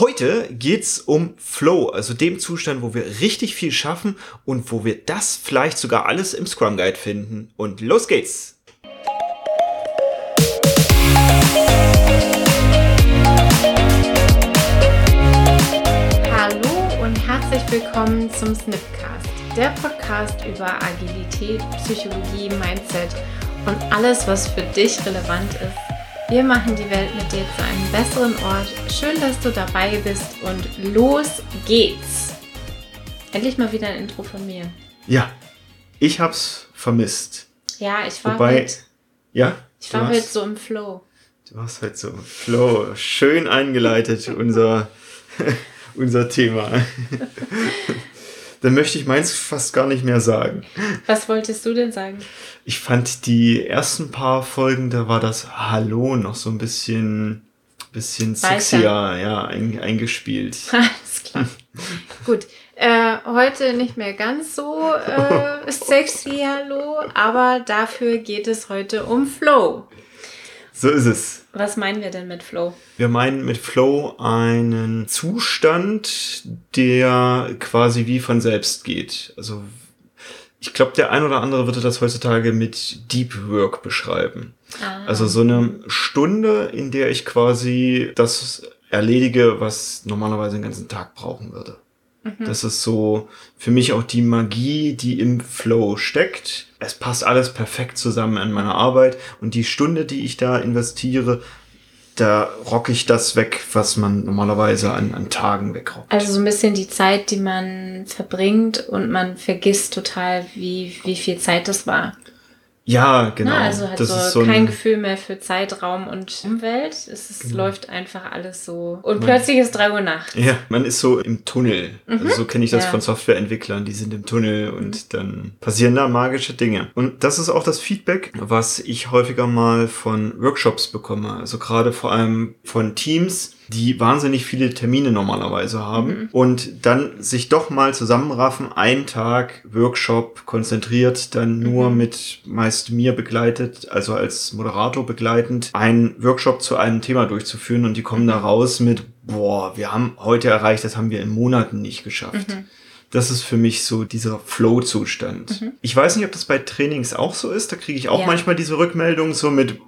Heute geht's um Flow, also dem Zustand, wo wir richtig viel schaffen und wo wir das vielleicht sogar alles im Scrum Guide finden. Und los geht's! Hallo und herzlich willkommen zum Snipcast, der Podcast über Agilität, Psychologie, Mindset und alles, was für dich relevant ist wir machen die Welt mit dir zu einem besseren Ort. Schön, dass du dabei bist und los geht's. Endlich mal wieder ein Intro von mir. Ja, ich hab's vermisst. Ja, ich war Wobei, heute, ja, ich war heute so im Flow. Du warst halt so im Flow. Schön eingeleitet, unser, unser Thema. dann möchte ich meins fast gar nicht mehr sagen. Was wolltest du denn sagen? Ich fand die ersten paar Folgen, da war das Hallo noch so ein bisschen, bisschen sexier, ja, ein, eingespielt. Alles klar. Gut. Äh, heute nicht mehr ganz so äh, sexy, hallo, aber dafür geht es heute um Flow. So ist es. Was meinen wir denn mit Flow? Wir meinen mit Flow einen Zustand, der quasi wie von selbst geht. Also ich glaube, der ein oder andere würde das heutzutage mit Deep Work beschreiben. Ah. Also so eine Stunde, in der ich quasi das erledige, was normalerweise den ganzen Tag brauchen würde. Mhm. Das ist so für mich auch die Magie, die im Flow steckt. Es passt alles perfekt zusammen in meiner Arbeit und die Stunde, die ich da investiere, da rock ich das weg, was man normalerweise an, an Tagen wegrockt. Also so ein bisschen die Zeit, die man verbringt und man vergisst total, wie, wie viel Zeit das war. Ja, genau. Na, also hat das so, so kein Gefühl mehr für Zeitraum und Umwelt. Es ist, genau. läuft einfach alles so. Und man, plötzlich ist drei Uhr Nacht. Ja, man ist so im Tunnel. Mhm. Also so kenne ich das ja. von Softwareentwicklern. Die sind im Tunnel und mhm. dann passieren da magische Dinge. Und das ist auch das Feedback, was ich häufiger mal von Workshops bekomme. Also gerade vor allem von Teams, die wahnsinnig viele Termine normalerweise haben mhm. und dann sich doch mal zusammenraffen, einen Tag Workshop konzentriert, dann nur mhm. mit meist mir begleitet, also als Moderator begleitend, einen Workshop zu einem Thema durchzuführen und die kommen da raus mit, boah, wir haben heute erreicht, das haben wir in Monaten nicht geschafft. Mhm. Das ist für mich so dieser Flow-Zustand. Mhm. Ich weiß nicht, ob das bei Trainings auch so ist. Da kriege ich auch ja. manchmal diese Rückmeldung so mit,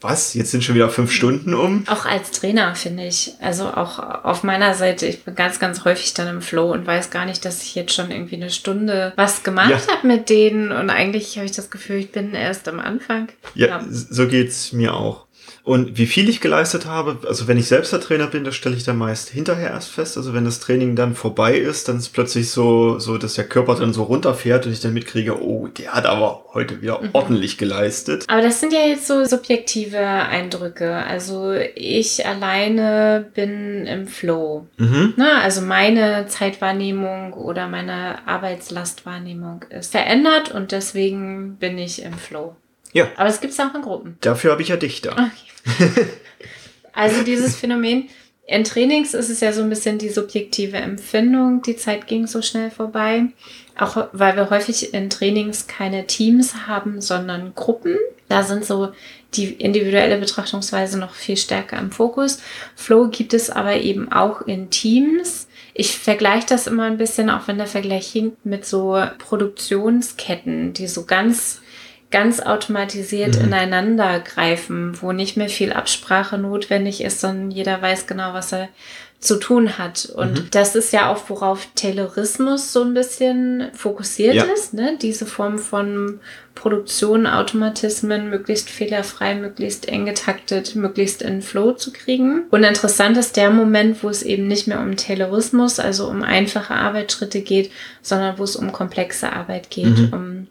was? Jetzt sind schon wieder fünf Stunden um? Auch als Trainer finde ich. Also auch auf meiner Seite, ich bin ganz, ganz häufig dann im Flow und weiß gar nicht, dass ich jetzt schon irgendwie eine Stunde was gemacht ja. habe mit denen. Und eigentlich habe ich das Gefühl, ich bin erst am Anfang. Ja, ja. so geht's mir auch. Und wie viel ich geleistet habe, also wenn ich selbst der Trainer bin, das stelle ich dann meist hinterher erst fest. Also wenn das Training dann vorbei ist, dann ist plötzlich so, so, dass der Körper dann so runterfährt und ich dann mitkriege, oh, der hat aber heute wieder mhm. ordentlich geleistet. Aber das sind ja jetzt so subjektive Eindrücke. Also ich alleine bin im Flow. Mhm. Na, also meine Zeitwahrnehmung oder meine Arbeitslastwahrnehmung ist verändert und deswegen bin ich im Flow. Ja. Aber es gibt es auch in Gruppen. Dafür habe ich ja dich da. Okay. also dieses Phänomen, in Trainings ist es ja so ein bisschen die subjektive Empfindung, die Zeit ging so schnell vorbei. Auch weil wir häufig in Trainings keine Teams haben, sondern Gruppen. Da sind so die individuelle Betrachtungsweise noch viel stärker im Fokus. Flow gibt es aber eben auch in Teams. Ich vergleiche das immer ein bisschen, auch wenn der Vergleich hinkt, mit so Produktionsketten, die so ganz ganz automatisiert mhm. ineinander greifen, wo nicht mehr viel Absprache notwendig ist, sondern jeder weiß genau, was er zu tun hat. Und mhm. das ist ja auch, worauf Taylorismus so ein bisschen fokussiert ja. ist, ne? diese Form von Produktion, Automatismen, möglichst fehlerfrei, möglichst eng getaktet, möglichst in Flow zu kriegen. Und interessant ist der Moment, wo es eben nicht mehr um Taylorismus, also um einfache Arbeitsschritte geht, sondern wo es um komplexe Arbeit geht, mhm. um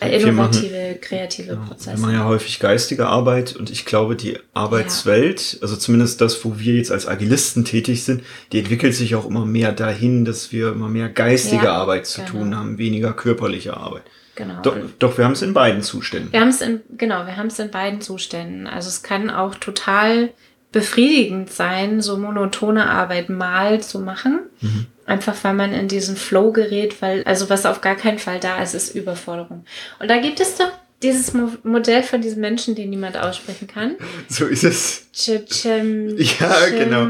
Innovative, machen, kreative ja, Prozesse. Wir machen ja häufig geistige Arbeit und ich glaube, die Arbeitswelt, ja. also zumindest das, wo wir jetzt als Agilisten tätig sind, die entwickelt sich auch immer mehr dahin, dass wir immer mehr geistige ja, Arbeit zu genau. tun haben, weniger körperliche Arbeit. Genau. Doch, doch wir haben es in beiden Zuständen. Wir haben es in, genau, wir haben es in beiden Zuständen. Also es kann auch total befriedigend sein, so monotone Arbeit mal zu machen. Mhm. Einfach weil man in diesen Flow gerät, weil, also was auf gar keinen Fall da ist, ist Überforderung. Und da gibt es doch Dieses Mo Modell von diesem Menschen, den niemand aussprechen kann. So ist es. ja, genau.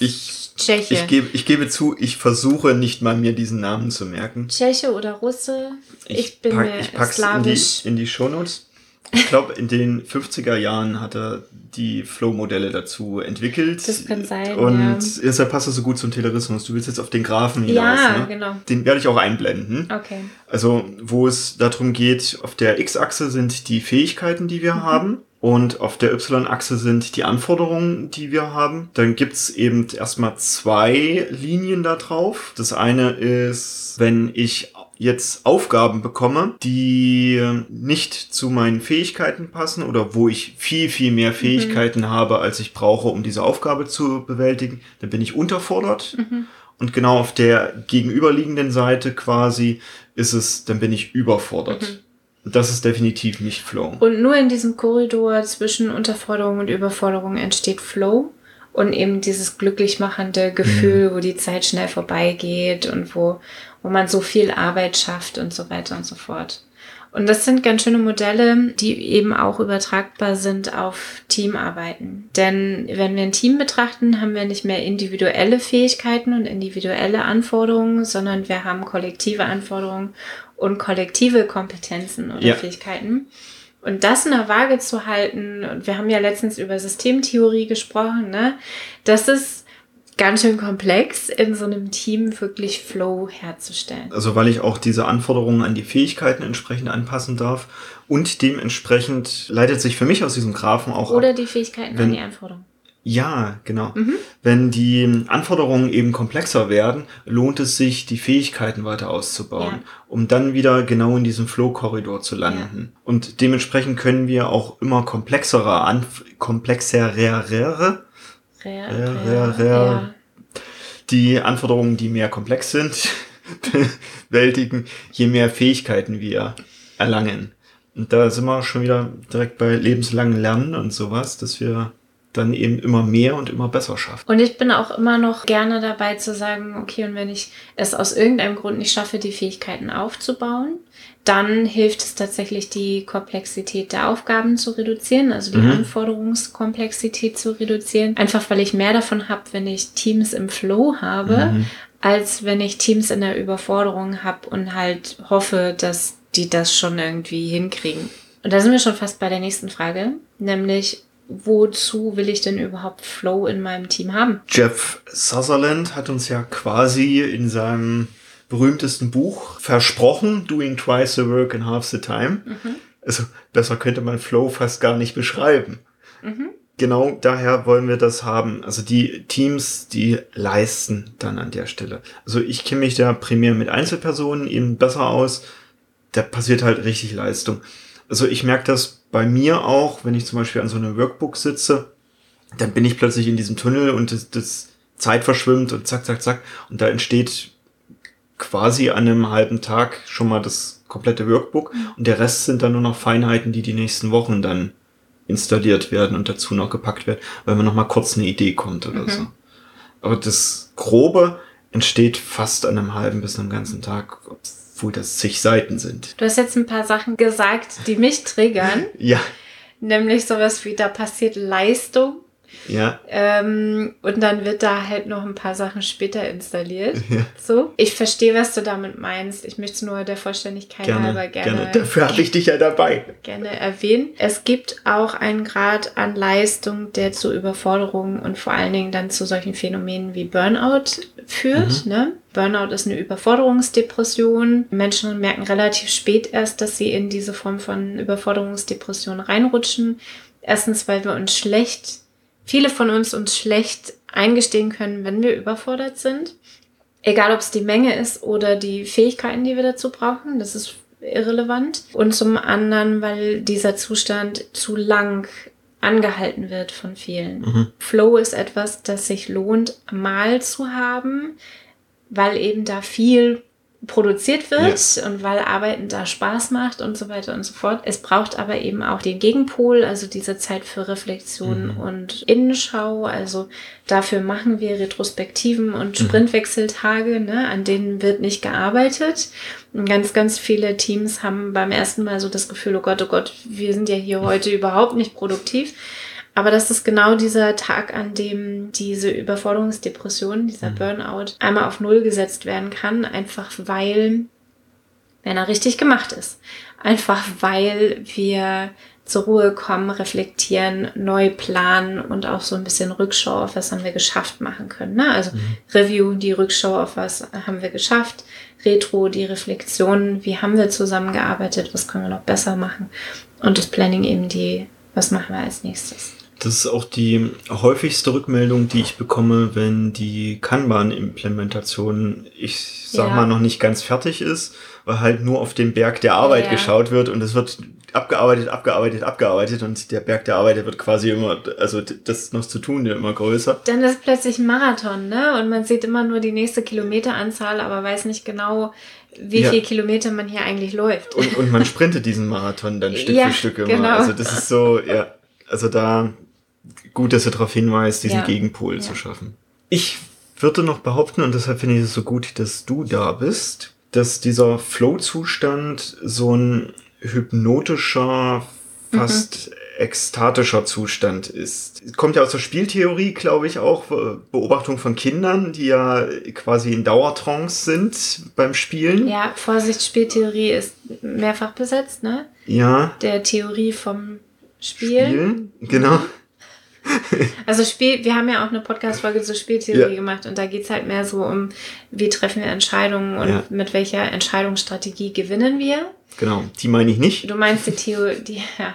Ich, Tscheche. Ich gebe, ich gebe zu, ich versuche nicht mal mir diesen Namen zu merken. Tscheche oder Russe. Ich, ich bin pack, mir ich pack's slawisch. in die, in die Shownotes. Ich glaube, in den 50er Jahren hat er die Flow-Modelle dazu entwickelt. Das kann sein. Und ja. deshalb passt das so gut zum Telerismus. Du willst jetzt auf den Graphen hinaus. Ja, ne? genau. Den werde ich auch einblenden. Okay. Also, wo es darum geht, auf der X-Achse sind die Fähigkeiten, die wir mhm. haben. Und auf der Y-Achse sind die Anforderungen, die wir haben. Dann gibt's eben erstmal zwei Linien da drauf. Das eine ist, wenn ich jetzt Aufgaben bekomme, die nicht zu meinen Fähigkeiten passen oder wo ich viel, viel mehr Fähigkeiten mhm. habe, als ich brauche, um diese Aufgabe zu bewältigen, dann bin ich unterfordert. Mhm. Und genau auf der gegenüberliegenden Seite quasi ist es, dann bin ich überfordert. Mhm. Das ist definitiv nicht Flow. Und nur in diesem Korridor zwischen Unterforderung und Überforderung entsteht Flow und eben dieses glücklich machende Gefühl, mhm. wo die Zeit schnell vorbeigeht und wo, wo man so viel Arbeit schafft und so weiter und so fort. Und das sind ganz schöne Modelle, die eben auch übertragbar sind auf Teamarbeiten. Denn wenn wir ein Team betrachten, haben wir nicht mehr individuelle Fähigkeiten und individuelle Anforderungen, sondern wir haben kollektive Anforderungen und kollektive Kompetenzen oder ja. Fähigkeiten. Und das in der Waage zu halten, und wir haben ja letztens über Systemtheorie gesprochen, ne? Das ist ganz schön komplex, in so einem Team wirklich Flow herzustellen. Also weil ich auch diese Anforderungen an die Fähigkeiten entsprechend anpassen darf und dementsprechend leitet sich für mich aus diesem Graphen auch Oder ab, die Fähigkeiten wenn, an die Anforderungen. Ja, genau. Mhm. Wenn die Anforderungen eben komplexer werden, lohnt es sich, die Fähigkeiten weiter auszubauen, ja. um dann wieder genau in diesem Flow-Korridor zu landen. Ja. Und dementsprechend können wir auch immer komplexere, Anf komplexere, die Anforderungen, die mehr komplex sind, bewältigen, je mehr Fähigkeiten wir erlangen. Und da sind wir schon wieder direkt bei lebenslangen Lernen und sowas, dass wir dann eben immer mehr und immer besser schafft. Und ich bin auch immer noch gerne dabei zu sagen, okay, und wenn ich es aus irgendeinem Grund nicht schaffe, die Fähigkeiten aufzubauen, dann hilft es tatsächlich, die Komplexität der Aufgaben zu reduzieren, also die mhm. Anforderungskomplexität zu reduzieren. Einfach weil ich mehr davon habe, wenn ich Teams im Flow habe, mhm. als wenn ich Teams in der Überforderung habe und halt hoffe, dass die das schon irgendwie hinkriegen. Und da sind wir schon fast bei der nächsten Frage, nämlich wozu will ich denn überhaupt Flow in meinem Team haben? Jeff Sutherland hat uns ja quasi in seinem berühmtesten Buch versprochen, Doing Twice the Work in Half the Time. Mhm. Also besser könnte man Flow fast gar nicht beschreiben. Mhm. Genau daher wollen wir das haben. Also die Teams, die leisten dann an der Stelle. Also ich kenne mich da primär mit Einzelpersonen eben besser aus. Da passiert halt richtig Leistung. Also ich merke das bei mir auch, wenn ich zum Beispiel an so einem Workbook sitze, dann bin ich plötzlich in diesem Tunnel und das, das Zeit verschwimmt und zack, zack, zack. Und da entsteht quasi an einem halben Tag schon mal das komplette Workbook und der Rest sind dann nur noch Feinheiten, die die nächsten Wochen dann installiert werden und dazu noch gepackt werden, weil man noch mal kurz eine Idee kommt oder mhm. so. Aber das Grobe entsteht fast an einem halben bis einem ganzen Tag, obwohl das zig Seiten sind. Du hast jetzt ein paar Sachen gesagt, die mich triggern. ja. Nämlich sowas wie, da passiert Leistung. Ja. Ähm, und dann wird da halt noch ein paar Sachen später installiert. Ja. So. Ich verstehe, was du damit meinst. Ich möchte es nur der Vollständigkeit gerne, halber gerne. Gerne. Dafür habe ich dich ja dabei. Gerne erwähnen. Es gibt auch einen Grad an Leistung, der zu Überforderungen und vor allen Dingen dann zu solchen Phänomenen wie Burnout führt. Mhm. Ne? Burnout ist eine Überforderungsdepression. Menschen merken relativ spät erst, dass sie in diese Form von Überforderungsdepression reinrutschen. Erstens, weil wir uns schlecht viele von uns uns schlecht eingestehen können, wenn wir überfordert sind. Egal, ob es die Menge ist oder die Fähigkeiten, die wir dazu brauchen, das ist irrelevant. Und zum anderen, weil dieser Zustand zu lang angehalten wird von vielen. Mhm. Flow ist etwas, das sich lohnt, mal zu haben, weil eben da viel produziert wird ja. und weil Arbeiten da Spaß macht und so weiter und so fort. Es braucht aber eben auch den Gegenpol, also diese Zeit für Reflexion mhm. und Innenschau. Also dafür machen wir Retrospektiven und mhm. Sprintwechseltage, ne, an denen wird nicht gearbeitet. Und ganz, ganz viele Teams haben beim ersten Mal so das Gefühl, oh Gott, oh Gott, wir sind ja hier heute überhaupt nicht produktiv. Aber das ist genau dieser Tag, an dem diese Überforderungsdepression, dieser mhm. Burnout einmal auf Null gesetzt werden kann, einfach weil, wenn er richtig gemacht ist, einfach weil wir zur Ruhe kommen, reflektieren, neu planen und auch so ein bisschen Rückschau auf was haben wir geschafft machen können. Ne? Also mhm. Review, die Rückschau auf was haben wir geschafft, Retro, die Reflexion, wie haben wir zusammengearbeitet, was können wir noch besser machen und das Planning eben die, was machen wir als nächstes. Das ist auch die häufigste Rückmeldung, die ich bekomme, wenn die Kanban-Implementation, ich sag ja. mal, noch nicht ganz fertig ist, weil halt nur auf den Berg der Arbeit ja. geschaut wird und es wird abgearbeitet, abgearbeitet, abgearbeitet und der Berg der Arbeit wird quasi immer, also das noch zu tun, der immer größer. Dann ist plötzlich ein Marathon, ne? Und man sieht immer nur die nächste Kilometeranzahl, aber weiß nicht genau, wie ja. viel Kilometer man hier eigentlich läuft. Und, und man sprintet diesen Marathon dann Stück ja, für Stück immer. Genau. Also das ist so, ja, also da gut, dass er darauf hinweist, diesen ja. Gegenpol ja. zu schaffen. Ich würde noch behaupten, und deshalb finde ich es so gut, dass du da bist, dass dieser Flow-Zustand so ein hypnotischer, fast mhm. ekstatischer Zustand ist. Kommt ja aus der Spieltheorie, glaube ich, auch Beobachtung von Kindern, die ja quasi in Dauertrance sind beim Spielen. Ja, Vorsicht, Spieltheorie ist mehrfach besetzt, ne? Ja. Der Theorie vom Spiel. Spielen, genau. Also Spiel, wir haben ja auch eine Podcast-Folge zur Spieltheorie ja. gemacht und da geht's halt mehr so um, wie treffen wir Entscheidungen und ja. mit welcher Entscheidungsstrategie gewinnen wir. Genau, die meine ich nicht. Du meinst die Theorie, die, ja,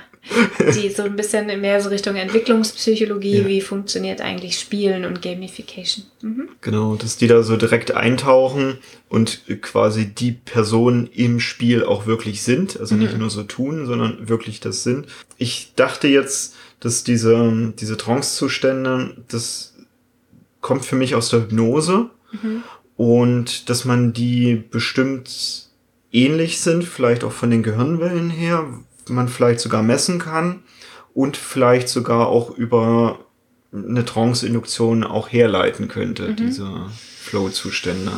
die so ein bisschen mehr so Richtung Entwicklungspsychologie, ja. wie funktioniert eigentlich Spielen und Gamification. Mhm. Genau, dass die da so direkt eintauchen und quasi die Personen im Spiel auch wirklich sind. Also mhm. nicht nur so tun, sondern wirklich das sind. Ich dachte jetzt, dass diese, diese Trance-Zustände, das kommt für mich aus der Hypnose mhm. und dass man die bestimmt ähnlich sind, vielleicht auch von den Gehirnwellen her, man vielleicht sogar messen kann und vielleicht sogar auch über eine Trance-Induktion auch herleiten könnte, mhm. diese Flow-Zustände.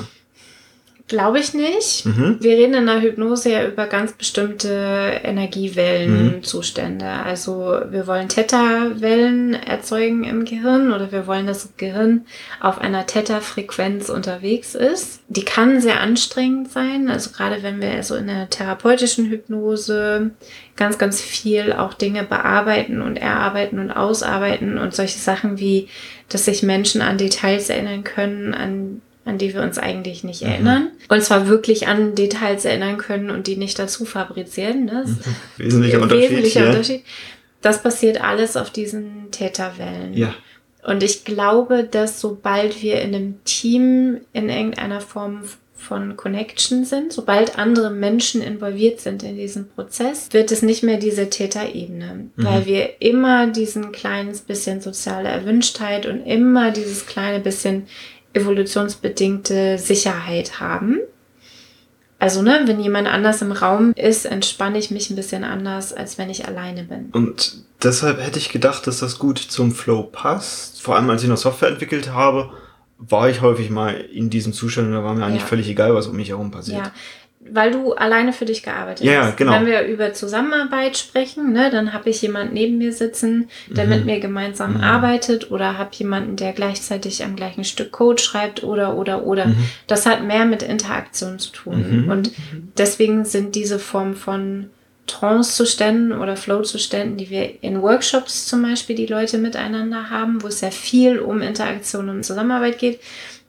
Glaube ich nicht. Mhm. Wir reden in der Hypnose ja über ganz bestimmte Energiewellenzustände. Mhm. Also wir wollen Theta-Wellen erzeugen im Gehirn oder wir wollen, dass das Gehirn auf einer Theta-Frequenz unterwegs ist. Die kann sehr anstrengend sein. Also gerade wenn wir so in der therapeutischen Hypnose ganz, ganz viel auch Dinge bearbeiten und erarbeiten und ausarbeiten und solche Sachen wie, dass sich Menschen an Details erinnern können, an an die wir uns eigentlich nicht mhm. erinnern. Und zwar wirklich an Details erinnern können und die nicht dazu fabrizieren. Ne? Das mhm. Wesentlicher Unterschied. Wesentlicher ja. Unterschied. Das passiert alles auf diesen Täterwellen. Ja. Und ich glaube, dass sobald wir in einem Team in irgendeiner Form von Connection sind, sobald andere Menschen involviert sind in diesem Prozess, wird es nicht mehr diese Täterebene, mhm. weil wir immer diesen kleines bisschen soziale Erwünschtheit und immer dieses kleine bisschen evolutionsbedingte Sicherheit haben. Also, ne, wenn jemand anders im Raum ist, entspanne ich mich ein bisschen anders, als wenn ich alleine bin. Und deshalb hätte ich gedacht, dass das gut zum Flow passt. Vor allem, als ich noch Software entwickelt habe, war ich häufig mal in diesem Zustand und da war mir eigentlich ja. völlig egal, was um mich herum passiert. Ja, weil du alleine für dich gearbeitet ja, hast. Genau. Wenn wir über Zusammenarbeit sprechen, ne, dann habe ich jemanden neben mir sitzen, der mhm. mit mir gemeinsam mhm. arbeitet oder habe jemanden, der gleichzeitig am gleichen Stück Code schreibt oder oder oder. Mhm. Das hat mehr mit Interaktion zu tun. Mhm. Und deswegen sind diese Form von Trance-Zuständen oder Flow-Zuständen, die wir in Workshops zum Beispiel die Leute miteinander haben, wo es sehr viel um Interaktion und Zusammenarbeit geht,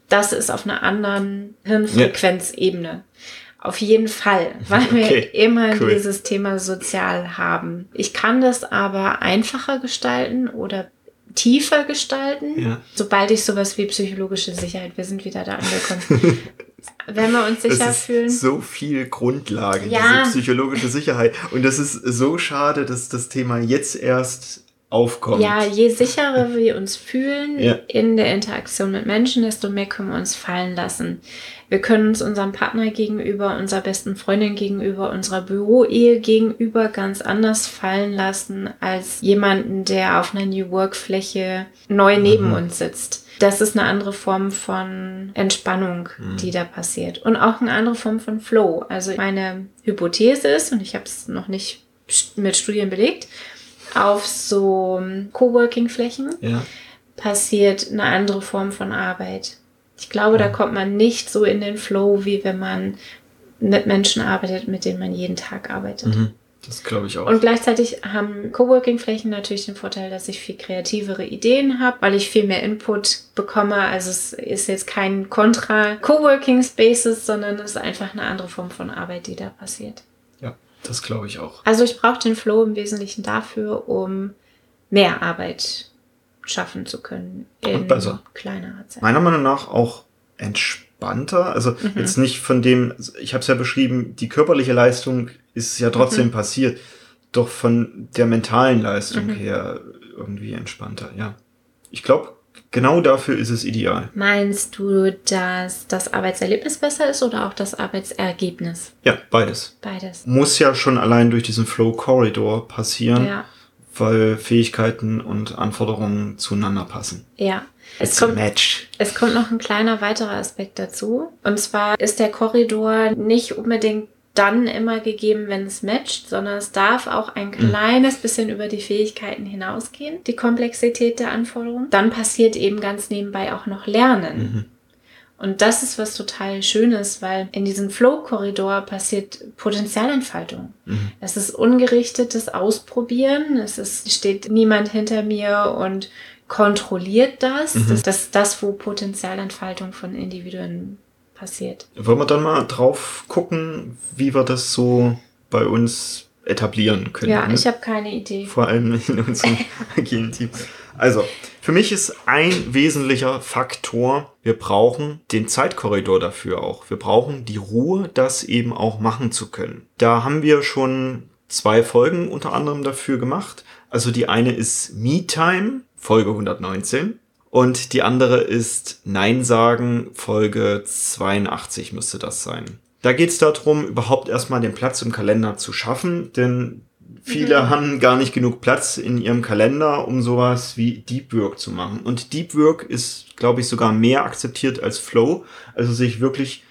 das ist auf einer anderen Hirnfrequenzebene. Ja. Auf jeden Fall, weil okay, wir immer cool. dieses Thema sozial haben. Ich kann das aber einfacher gestalten oder tiefer gestalten, ja. sobald ich sowas wie psychologische Sicherheit, wir sind wieder da angekommen. Wenn wir uns sicher ist fühlen. So viel Grundlage, ja. diese psychologische Sicherheit. Und das ist so schade, dass das Thema jetzt erst aufkommt. Ja, je sicherer wir uns fühlen ja. in der Interaktion mit Menschen, desto mehr können wir uns fallen lassen. Wir können uns unserem Partner gegenüber, unserer besten Freundin gegenüber, unserer Büroehe gegenüber ganz anders fallen lassen als jemanden, der auf einer New Work Fläche neu neben mhm. uns sitzt. Das ist eine andere Form von Entspannung, mhm. die da passiert. Und auch eine andere Form von Flow. Also meine Hypothese ist, und ich habe es noch nicht mit Studien belegt, auf so Coworking-Flächen ja. passiert eine andere Form von Arbeit. Ich glaube, mhm. da kommt man nicht so in den Flow, wie wenn man mit Menschen arbeitet, mit denen man jeden Tag arbeitet. Mhm. Das glaube ich auch. Und gleichzeitig haben Coworking-Flächen natürlich den Vorteil, dass ich viel kreativere Ideen habe, weil ich viel mehr Input bekomme. Also es ist jetzt kein Kontra Coworking Spaces, sondern es ist einfach eine andere Form von Arbeit, die da passiert. Das glaube ich auch. Also ich brauche den Flow im Wesentlichen dafür, um mehr Arbeit schaffen zu können in besser. kleinerer Zeit. Meiner Meinung nach auch entspannter. Also mhm. jetzt nicht von dem, ich habe es ja beschrieben, die körperliche Leistung ist ja trotzdem mhm. passiert, doch von der mentalen Leistung mhm. her irgendwie entspannter, ja. Ich glaube, genau dafür ist es ideal. Meinst du, dass das Arbeitserlebnis besser ist oder auch das Arbeitsergebnis? Ja, beides. Beides. Muss ja schon allein durch diesen Flow Corridor passieren. Ja weil Fähigkeiten und Anforderungen zueinander passen. Ja. Es kommt, Match. es kommt noch ein kleiner weiterer Aspekt dazu. Und zwar ist der Korridor nicht unbedingt dann immer gegeben, wenn es matcht, sondern es darf auch ein mhm. kleines bisschen über die Fähigkeiten hinausgehen, die Komplexität der Anforderungen. Dann passiert eben ganz nebenbei auch noch Lernen. Mhm. Und das ist was total Schönes, weil in diesem Flow-Korridor passiert Potenzialentfaltung. Mhm. Es ist ungerichtetes Ausprobieren. Es ist, steht niemand hinter mir und kontrolliert das. Mhm. Das, das ist das, wo Potenzialentfaltung von Individuen passiert. Wollen wir dann mal drauf gucken, wie wir das so bei uns etablieren können? Ja, ne? ich habe keine Idee. Vor allem in unserem agilen Team. Also, für mich ist ein wesentlicher Faktor, wir brauchen den Zeitkorridor dafür auch. Wir brauchen die Ruhe, das eben auch machen zu können. Da haben wir schon zwei Folgen unter anderem dafür gemacht. Also die eine ist Me Time, Folge 119. Und die andere ist Nein sagen, Folge 82 müsste das sein. Da geht es darum, überhaupt erstmal den Platz im Kalender zu schaffen, denn Viele mhm. haben gar nicht genug Platz in ihrem Kalender, um sowas wie Deep Work zu machen. Und Deep Work ist, glaube ich, sogar mehr akzeptiert als Flow. Also sich wirklich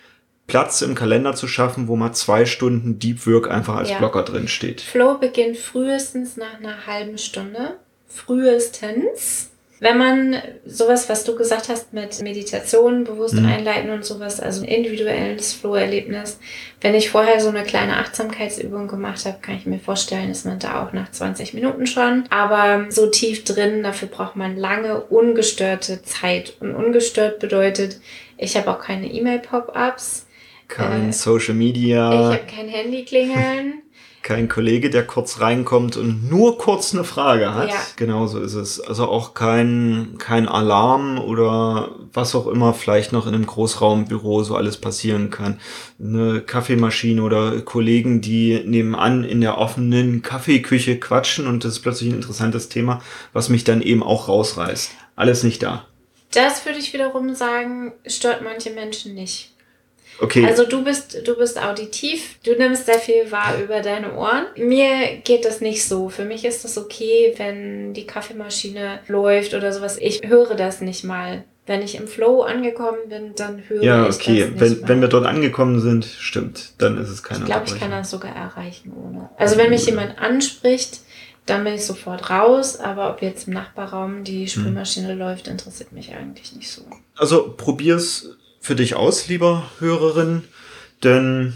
Platz im Kalender zu schaffen, wo mal zwei Stunden Deep Work einfach als ja. Blocker drin steht. Flow beginnt frühestens nach einer halben Stunde. Frühestens. Wenn man sowas, was du gesagt hast mit Meditation bewusst mhm. einleiten und sowas, also ein individuelles Flow-Erlebnis, wenn ich vorher so eine kleine Achtsamkeitsübung gemacht habe, kann ich mir vorstellen, ist man da auch nach 20 Minuten schon. Aber so tief drin, dafür braucht man lange ungestörte Zeit. Und ungestört bedeutet, ich habe auch keine E-Mail-Pop-ups. Kein äh, Social Media. Ich habe kein Handy klingeln kein Kollege, der kurz reinkommt und nur kurz eine Frage hat. Ja. Genauso ist es. Also auch kein, kein Alarm oder was auch immer vielleicht noch in einem Großraumbüro so alles passieren kann. Eine Kaffeemaschine oder Kollegen, die nebenan in der offenen Kaffeeküche quatschen und das ist plötzlich ein interessantes Thema, was mich dann eben auch rausreißt. Alles nicht da. Das würde ich wiederum sagen, stört manche Menschen nicht. Okay. Also du bist, du bist auditiv, du nimmst sehr viel wahr über deine Ohren. Mir geht das nicht so. Für mich ist das okay, wenn die Kaffeemaschine läuft oder sowas. Ich höre das nicht mal. Wenn ich im Flow angekommen bin, dann höre ja, ich okay. das nicht wenn, mal. wenn wir dort angekommen sind, stimmt, dann ist es keine Ich glaube, ich kann das sogar erreichen ohne. Also wenn mich jemand anspricht, dann bin ich sofort raus, aber ob jetzt im Nachbarraum die hm. Spülmaschine hm. läuft, interessiert mich eigentlich nicht so. Also probier's für dich aus, lieber Hörerin, denn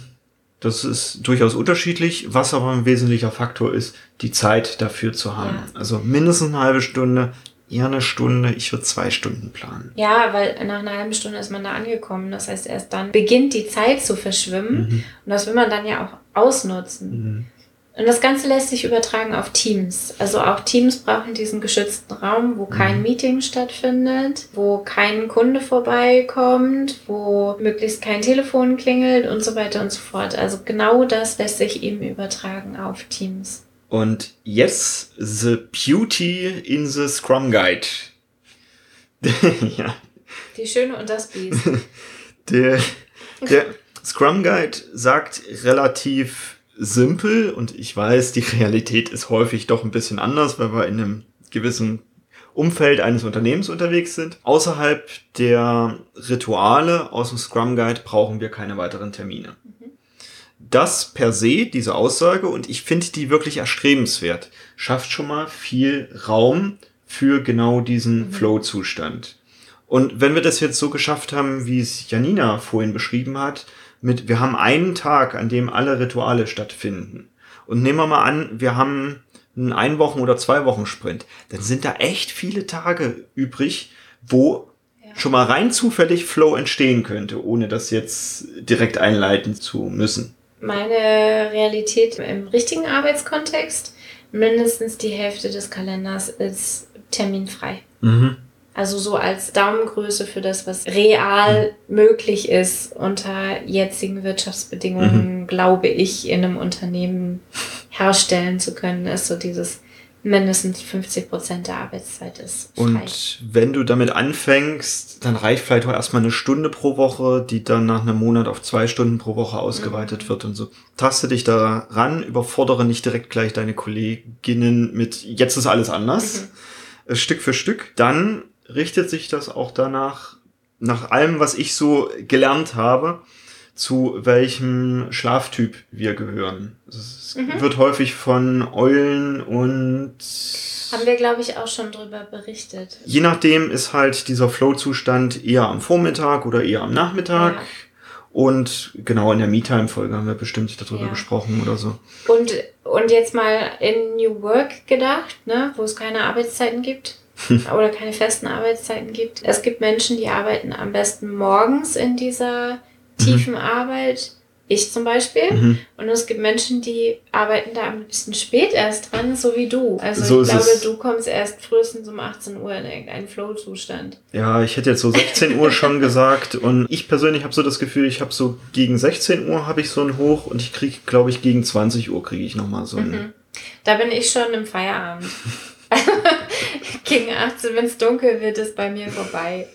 das ist durchaus unterschiedlich. Was aber ein wesentlicher Faktor ist, die Zeit dafür zu haben. Ja. Also mindestens eine halbe Stunde, eher eine Stunde. Ich würde zwei Stunden planen. Ja, weil nach einer halben Stunde ist man da angekommen. Das heißt, erst dann beginnt die Zeit zu verschwimmen. Mhm. Und das will man dann ja auch ausnutzen. Mhm. Und das Ganze lässt sich übertragen auf Teams. Also auch Teams brauchen diesen geschützten Raum, wo kein mhm. Meeting stattfindet, wo kein Kunde vorbeikommt, wo möglichst kein Telefon klingelt und so weiter und so fort. Also genau das lässt sich eben übertragen auf Teams. Und yes, the beauty in the Scrum Guide. ja. Die Schöne und das Biest. der, der Scrum Guide sagt relativ simpel und ich weiß, die Realität ist häufig doch ein bisschen anders, weil wir in einem gewissen Umfeld eines Unternehmens unterwegs sind. Außerhalb der Rituale aus dem Scrum Guide brauchen wir keine weiteren Termine. Das per se, diese Aussage, und ich finde die wirklich erstrebenswert, schafft schon mal viel Raum für genau diesen mhm. Flow-Zustand. Und wenn wir das jetzt so geschafft haben, wie es Janina vorhin beschrieben hat, mit, wir haben einen Tag, an dem alle Rituale stattfinden. Und nehmen wir mal an, wir haben einen Einwochen- oder zwei Wochen Sprint, dann sind da echt viele Tage übrig, wo ja. schon mal rein zufällig Flow entstehen könnte, ohne das jetzt direkt einleiten zu müssen. Meine Realität im richtigen Arbeitskontext, mindestens die Hälfte des Kalenders ist terminfrei. Mhm. Also so als Daumengröße für das, was real mhm. möglich ist unter jetzigen Wirtschaftsbedingungen, mhm. glaube ich, in einem Unternehmen herstellen zu können, ist so dieses mindestens 50 Prozent der Arbeitszeit ist. Frei. Und wenn du damit anfängst, dann reicht vielleicht auch erstmal eine Stunde pro Woche, die dann nach einem Monat auf zwei Stunden pro Woche ausgeweitet mhm. wird und so. Taste dich da ran, überfordere nicht direkt gleich deine Kolleginnen mit, jetzt ist alles anders. Mhm. Äh, Stück für Stück. Dann richtet sich das auch danach, nach allem, was ich so gelernt habe, zu welchem Schlaftyp wir gehören. Es mhm. wird häufig von Eulen und haben wir, glaube ich, auch schon drüber berichtet. Je nachdem ist halt dieser Flow-Zustand eher am Vormittag oder eher am Nachmittag. Ja. Und genau in der Me-Time-Folge haben wir bestimmt darüber ja. gesprochen oder so. Und, und jetzt mal in New Work gedacht, ne, wo es keine Arbeitszeiten gibt. oder keine festen Arbeitszeiten gibt. Es gibt Menschen, die arbeiten am besten morgens in dieser tiefen mhm. Arbeit. Ich zum Beispiel. Mhm. Und es gibt Menschen, die arbeiten da ein bisschen spät erst dran, so wie du. Also so ich glaube, du kommst erst frühestens um 18 Uhr in irgendeinen Flow-Zustand. Ja, ich hätte jetzt so 16 Uhr schon gesagt. Und ich persönlich habe so das Gefühl, ich habe so gegen 16 Uhr habe ich so ein Hoch und ich kriege, glaube ich, gegen 20 Uhr kriege ich nochmal so ein. Mhm. Da bin ich schon im Feierabend. Gegen 18, wenn es dunkel wird, ist bei mir vorbei.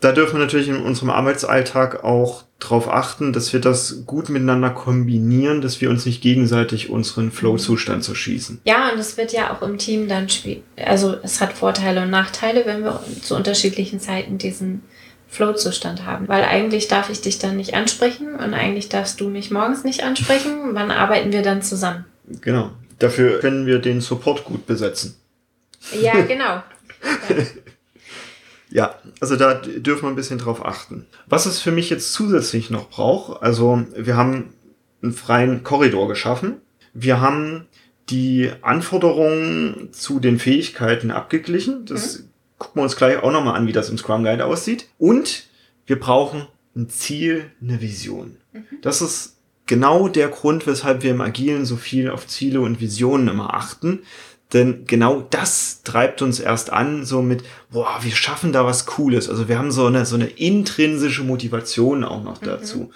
Da dürfen wir natürlich in unserem Arbeitsalltag auch darauf achten, dass wir das gut miteinander kombinieren, dass wir uns nicht gegenseitig unseren Flow-Zustand zerschießen. Ja, und es wird ja auch im Team dann spielen. Also es hat Vorteile und Nachteile, wenn wir zu unterschiedlichen Zeiten diesen Flow-Zustand haben. Weil eigentlich darf ich dich dann nicht ansprechen und eigentlich darfst du mich morgens nicht ansprechen. Wann arbeiten wir dann zusammen? Genau. Dafür können wir den Support gut besetzen. Ja, genau. Ja. ja, also da dürfen wir ein bisschen drauf achten. Was es für mich jetzt zusätzlich noch braucht, also wir haben einen freien Korridor geschaffen. Wir haben die Anforderungen zu den Fähigkeiten abgeglichen. Das mhm. gucken wir uns gleich auch nochmal an, wie das im Scrum Guide aussieht. Und wir brauchen ein Ziel, eine Vision. Mhm. Das ist genau der Grund, weshalb wir im Agilen so viel auf Ziele und Visionen immer achten. Denn genau das treibt uns erst an, so mit, boah, wir schaffen da was Cooles. Also wir haben so eine, so eine intrinsische Motivation auch noch mhm. dazu. Mhm.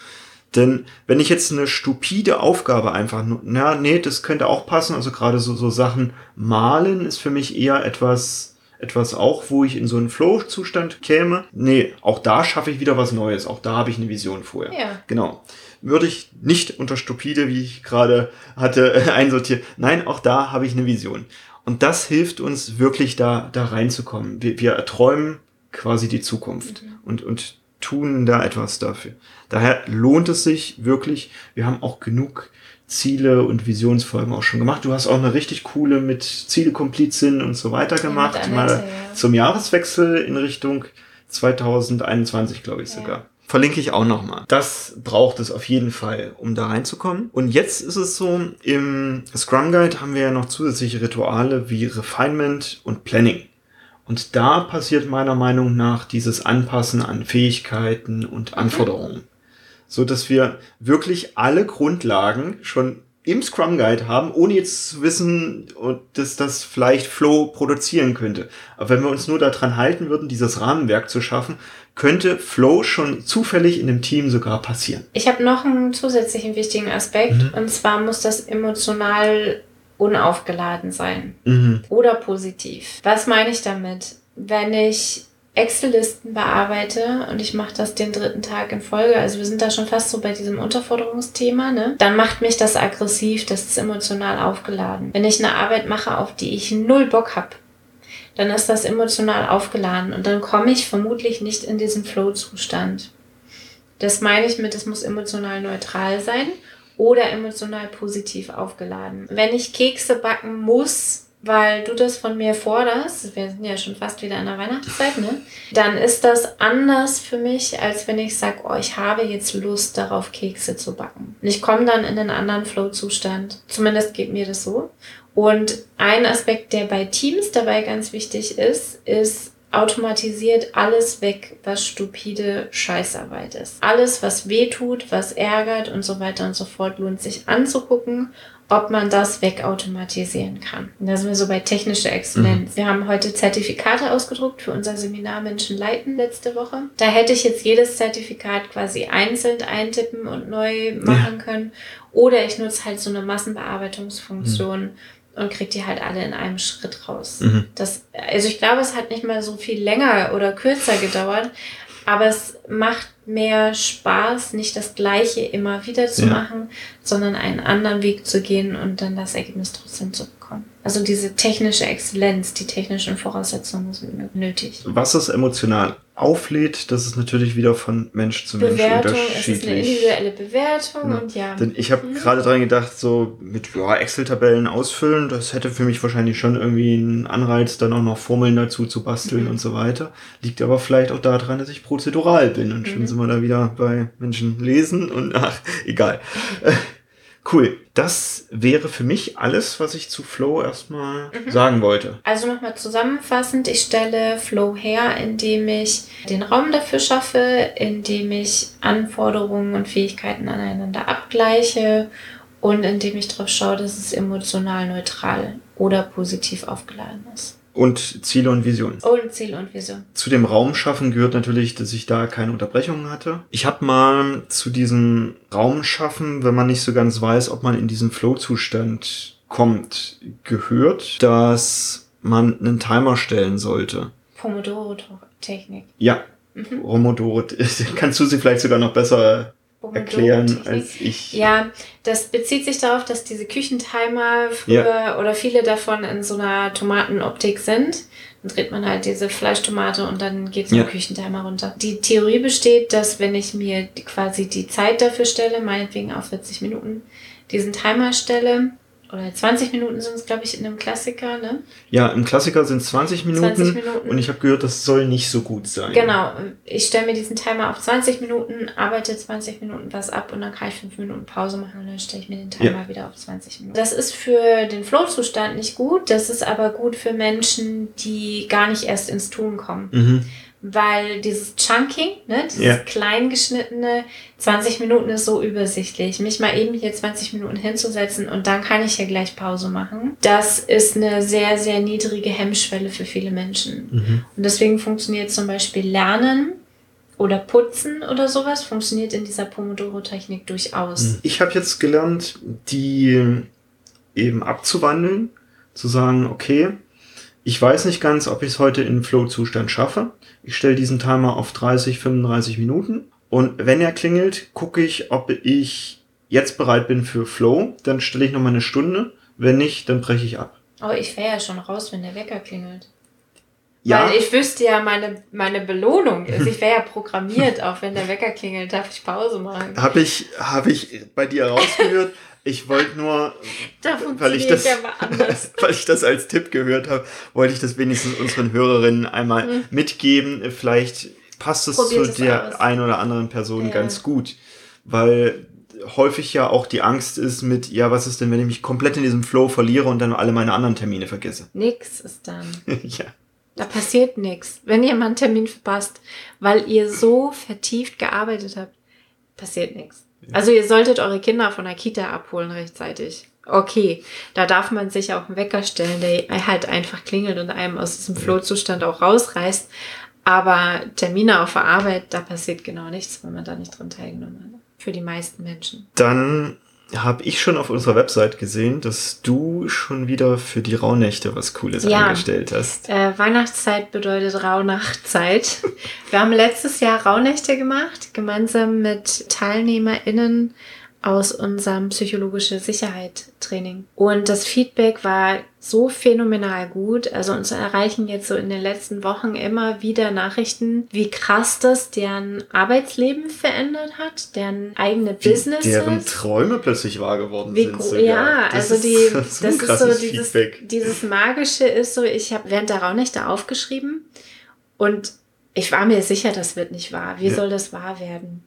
Denn wenn ich jetzt eine stupide Aufgabe einfach, na, nee, das könnte auch passen. Also gerade so, so Sachen malen ist für mich eher etwas, etwas auch, wo ich in so einen Flow-Zustand käme. Nee, auch da schaffe ich wieder was Neues. Auch da habe ich eine Vision vorher. Ja. Genau würde ich nicht unter stupide, wie ich gerade hatte, einsortieren. Nein, auch da habe ich eine Vision. Und das hilft uns wirklich da, da reinzukommen. Wir, wir erträumen quasi die Zukunft mhm. und, und tun da etwas dafür. Daher lohnt es sich wirklich. Wir haben auch genug Ziele und Visionsfolgen auch schon gemacht. Du hast auch eine richtig coole mit Zielekomplizin und so weiter gemacht. Ja, mal ja. zum Jahreswechsel in Richtung 2021, glaube ich ja. sogar. Verlinke ich auch nochmal. Das braucht es auf jeden Fall, um da reinzukommen. Und jetzt ist es so, im Scrum Guide haben wir ja noch zusätzliche Rituale wie Refinement und Planning. Und da passiert meiner Meinung nach dieses Anpassen an Fähigkeiten und mhm. So dass wir wirklich alle Grundlagen schon im Scrum Guide haben, ohne jetzt zu wissen, dass das vielleicht Flow produzieren könnte. Aber wenn wir uns nur daran halten würden, dieses Rahmenwerk zu schaffen, könnte Flow schon zufällig in dem Team sogar passieren. Ich habe noch einen zusätzlichen wichtigen Aspekt mhm. und zwar muss das emotional unaufgeladen sein mhm. oder positiv. Was meine ich damit? Wenn ich Excel-Listen bearbeite und ich mache das den dritten Tag in Folge, also wir sind da schon fast so bei diesem Unterforderungsthema, ne? dann macht mich das aggressiv, das ist emotional aufgeladen. Wenn ich eine Arbeit mache, auf die ich null Bock habe, dann ist das emotional aufgeladen und dann komme ich vermutlich nicht in diesen Flow-Zustand. Das meine ich mit, es muss emotional neutral sein oder emotional positiv aufgeladen. Wenn ich Kekse backen muss, weil du das von mir forderst, wir sind ja schon fast wieder in der Weihnachtszeit, ne? Dann ist das anders für mich, als wenn ich sage, oh, ich habe jetzt Lust darauf, Kekse zu backen. Und ich komme dann in einen anderen Flow-Zustand. Zumindest geht mir das so. Und ein Aspekt, der bei Teams dabei ganz wichtig ist, ist, automatisiert alles weg, was stupide Scheißarbeit ist. Alles, was weh tut, was ärgert und so weiter und so fort, lohnt sich anzugucken ob man das wegautomatisieren kann. Und da sind wir so bei technischer Exzellenz. Mhm. Wir haben heute Zertifikate ausgedruckt für unser Seminar Menschen leiten letzte Woche. Da hätte ich jetzt jedes Zertifikat quasi einzeln eintippen und neu machen ja. können. Oder ich nutze halt so eine Massenbearbeitungsfunktion. Mhm und kriege die halt alle in einem Schritt raus. Mhm. Das, also ich glaube, es hat nicht mal so viel länger oder kürzer gedauert, aber es macht mehr Spaß, nicht das Gleiche immer wieder zu ja. machen, sondern einen anderen Weg zu gehen und dann das Ergebnis trotzdem zu bekommen. Also diese technische Exzellenz, die technischen Voraussetzungen sind nötig. Was ist emotional auflädt, das ist natürlich wieder von Mensch zu Mensch Bewertung, unterschiedlich. Es ist eine individuelle Bewertung ja. und ja. Denn ich habe mhm. gerade dran gedacht, so mit ja, Excel-Tabellen ausfüllen, das hätte für mich wahrscheinlich schon irgendwie einen Anreiz, dann auch noch Formeln dazu zu basteln mhm. und so weiter. Liegt aber vielleicht auch daran, dass ich prozedural bin und mhm. schon sind wir da wieder bei Menschen lesen und ach, egal. Cool. Das wäre für mich alles, was ich zu Flow erstmal mhm. sagen wollte. Also nochmal zusammenfassend, ich stelle Flow her, indem ich den Raum dafür schaffe, indem ich Anforderungen und Fähigkeiten aneinander abgleiche und indem ich darauf schaue, dass es emotional neutral oder positiv aufgeladen ist. Und Ziele und Vision. Und Ziele und Vision. Zu dem Raumschaffen gehört natürlich, dass ich da keine Unterbrechungen hatte. Ich habe mal zu diesem Raumschaffen, wenn man nicht so ganz weiß, ob man in diesen Flow-Zustand kommt, gehört, dass man einen Timer stellen sollte. Pomodoro-Technik. Ja, mhm. Pomodoro. Kannst du sie vielleicht sogar noch besser erklären als ich. Ja, das bezieht sich darauf, dass diese Küchentimer früher ja. oder viele davon in so einer Tomatenoptik sind. Dann dreht man halt diese Fleischtomate und dann geht so ein ja. Küchentimer runter. Die Theorie besteht, dass wenn ich mir quasi die Zeit dafür stelle, meinetwegen auf 40 Minuten, diesen Timer stelle, oder 20 Minuten sind es, glaube ich, in einem Klassiker, ne? Ja, im Klassiker sind es 20 Minuten, 20 Minuten. Und ich habe gehört, das soll nicht so gut sein. Genau. Ich stelle mir diesen Timer auf 20 Minuten, arbeite 20 Minuten was ab und dann kann ich 5 Minuten Pause machen und dann stelle ich mir den Timer ja. wieder auf 20 Minuten. Das ist für den Flow-Zustand nicht gut. Das ist aber gut für Menschen, die gar nicht erst ins Tun kommen. Mhm weil dieses Chunking, ne, dieses yeah. kleingeschnittene, 20 Minuten ist so übersichtlich. Mich mal eben hier 20 Minuten hinzusetzen und dann kann ich hier gleich Pause machen. Das ist eine sehr, sehr niedrige Hemmschwelle für viele Menschen. Mhm. Und deswegen funktioniert zum Beispiel Lernen oder Putzen oder sowas, funktioniert in dieser Pomodoro-Technik durchaus. Mhm. Ich habe jetzt gelernt, die eben abzuwandeln, zu sagen, okay, ich weiß nicht ganz, ob ich es heute in Flow-Zustand schaffe. Ich stelle diesen Timer auf 30, 35 Minuten. Und wenn er klingelt, gucke ich, ob ich jetzt bereit bin für Flow. Dann stelle ich nochmal eine Stunde. Wenn nicht, dann breche ich ab. Oh, ich wäre ja schon raus, wenn der Wecker klingelt. Ja. Weil ich wüsste ja, meine, meine Belohnung ist, ich wäre ja programmiert, auch wenn der Wecker klingelt, darf ich Pause machen. Habe ich, hab ich bei dir rausgehört. Ich wollte nur, weil ich, das, weil ich das als Tipp gehört habe, wollte ich das wenigstens unseren Hörerinnen einmal mhm. mitgeben. Vielleicht passt es Probiert zu der aus. ein oder anderen Person ja. ganz gut, weil häufig ja auch die Angst ist mit, ja, was ist denn, wenn ich mich komplett in diesem Flow verliere und dann alle meine anderen Termine vergesse? Nix ist dann. ja. Da passiert nichts. Wenn ihr mal einen Termin verpasst, weil ihr so vertieft gearbeitet habt, passiert nichts. Also ihr solltet eure Kinder von der Kita abholen rechtzeitig. Okay, da darf man sich auch einen Wecker stellen, der halt einfach klingelt und einem aus diesem Flohzustand auch rausreißt. Aber Termine auf der Arbeit, da passiert genau nichts, wenn man da nicht dran teilgenommen hat. Für die meisten Menschen. Dann habe ich schon auf unserer Website gesehen, dass du schon wieder für die Rauhnächte was Cooles ja. angestellt hast. Äh, Weihnachtszeit bedeutet Rauhnachtzeit. Wir haben letztes Jahr Rauhnächte gemacht, gemeinsam mit TeilnehmerInnen aus unserem psychologische Sicherheit Training. Und das Feedback war so phänomenal gut. Also uns erreichen jetzt so in den letzten Wochen immer wieder Nachrichten, wie krass das deren Arbeitsleben verändert hat, deren eigene Business. Deren Träume plötzlich wahr geworden wie, sind. Sogar. Ja, das also die, das, das ist so dieses, dieses Magische ist so, ich habe während der Raunächte aufgeschrieben und ich war mir sicher, das wird nicht wahr. Wie ja. soll das wahr werden?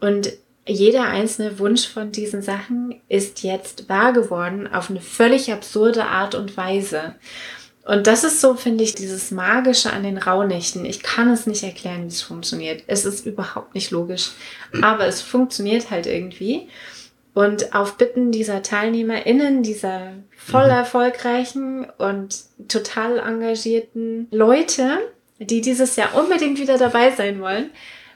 Und jeder einzelne Wunsch von diesen Sachen ist jetzt wahr geworden auf eine völlig absurde Art und Weise. Und das ist so, finde ich, dieses Magische an den Rauhnächten. Ich kann es nicht erklären, wie es funktioniert. Es ist überhaupt nicht logisch. Aber es funktioniert halt irgendwie. Und auf Bitten dieser TeilnehmerInnen, dieser voll mhm. erfolgreichen und total engagierten Leute, die dieses Jahr unbedingt wieder dabei sein wollen,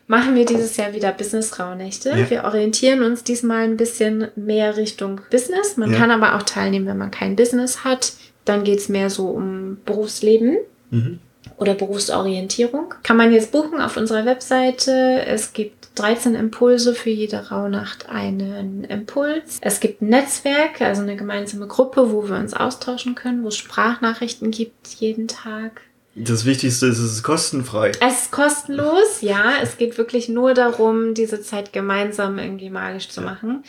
machen wir dieses Jahr wieder Business-Rauhnächte. Ja. Wir orientieren uns diesmal ein bisschen mehr Richtung Business. Man ja. kann aber auch teilnehmen, wenn man kein Business hat. Dann geht's mehr so um Berufsleben. Mhm. Oder Berufsorientierung. Kann man jetzt buchen auf unserer Webseite. Es gibt 13 Impulse für jede Rauhnacht einen Impuls. Es gibt ein Netzwerk, also eine gemeinsame Gruppe, wo wir uns austauschen können, wo es Sprachnachrichten gibt jeden Tag. Das Wichtigste ist, es ist kostenfrei. Es ist kostenlos, ja. Es geht wirklich nur darum, diese Zeit gemeinsam irgendwie magisch zu machen.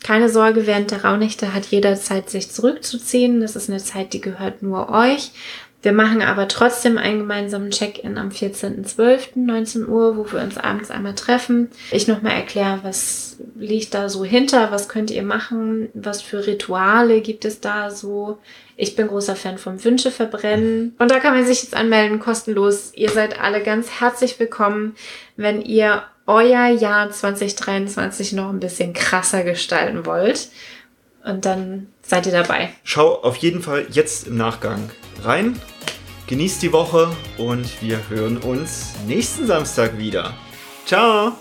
Keine Sorge, während der Raunächte hat jeder Zeit, sich zurückzuziehen. Das ist eine Zeit, die gehört nur euch. Wir machen aber trotzdem einen gemeinsamen Check-in am 14.12., 19 Uhr, wo wir uns abends einmal treffen. Ich nochmal erkläre, was liegt da so hinter, was könnt ihr machen, was für Rituale gibt es da so. Ich bin großer Fan vom Wünsche verbrennen. Und da kann man sich jetzt anmelden, kostenlos. Ihr seid alle ganz herzlich willkommen, wenn ihr euer Jahr 2023 noch ein bisschen krasser gestalten wollt. Und dann seid ihr dabei. Schau auf jeden Fall jetzt im Nachgang rein. Genießt die Woche und wir hören uns nächsten Samstag wieder. Ciao!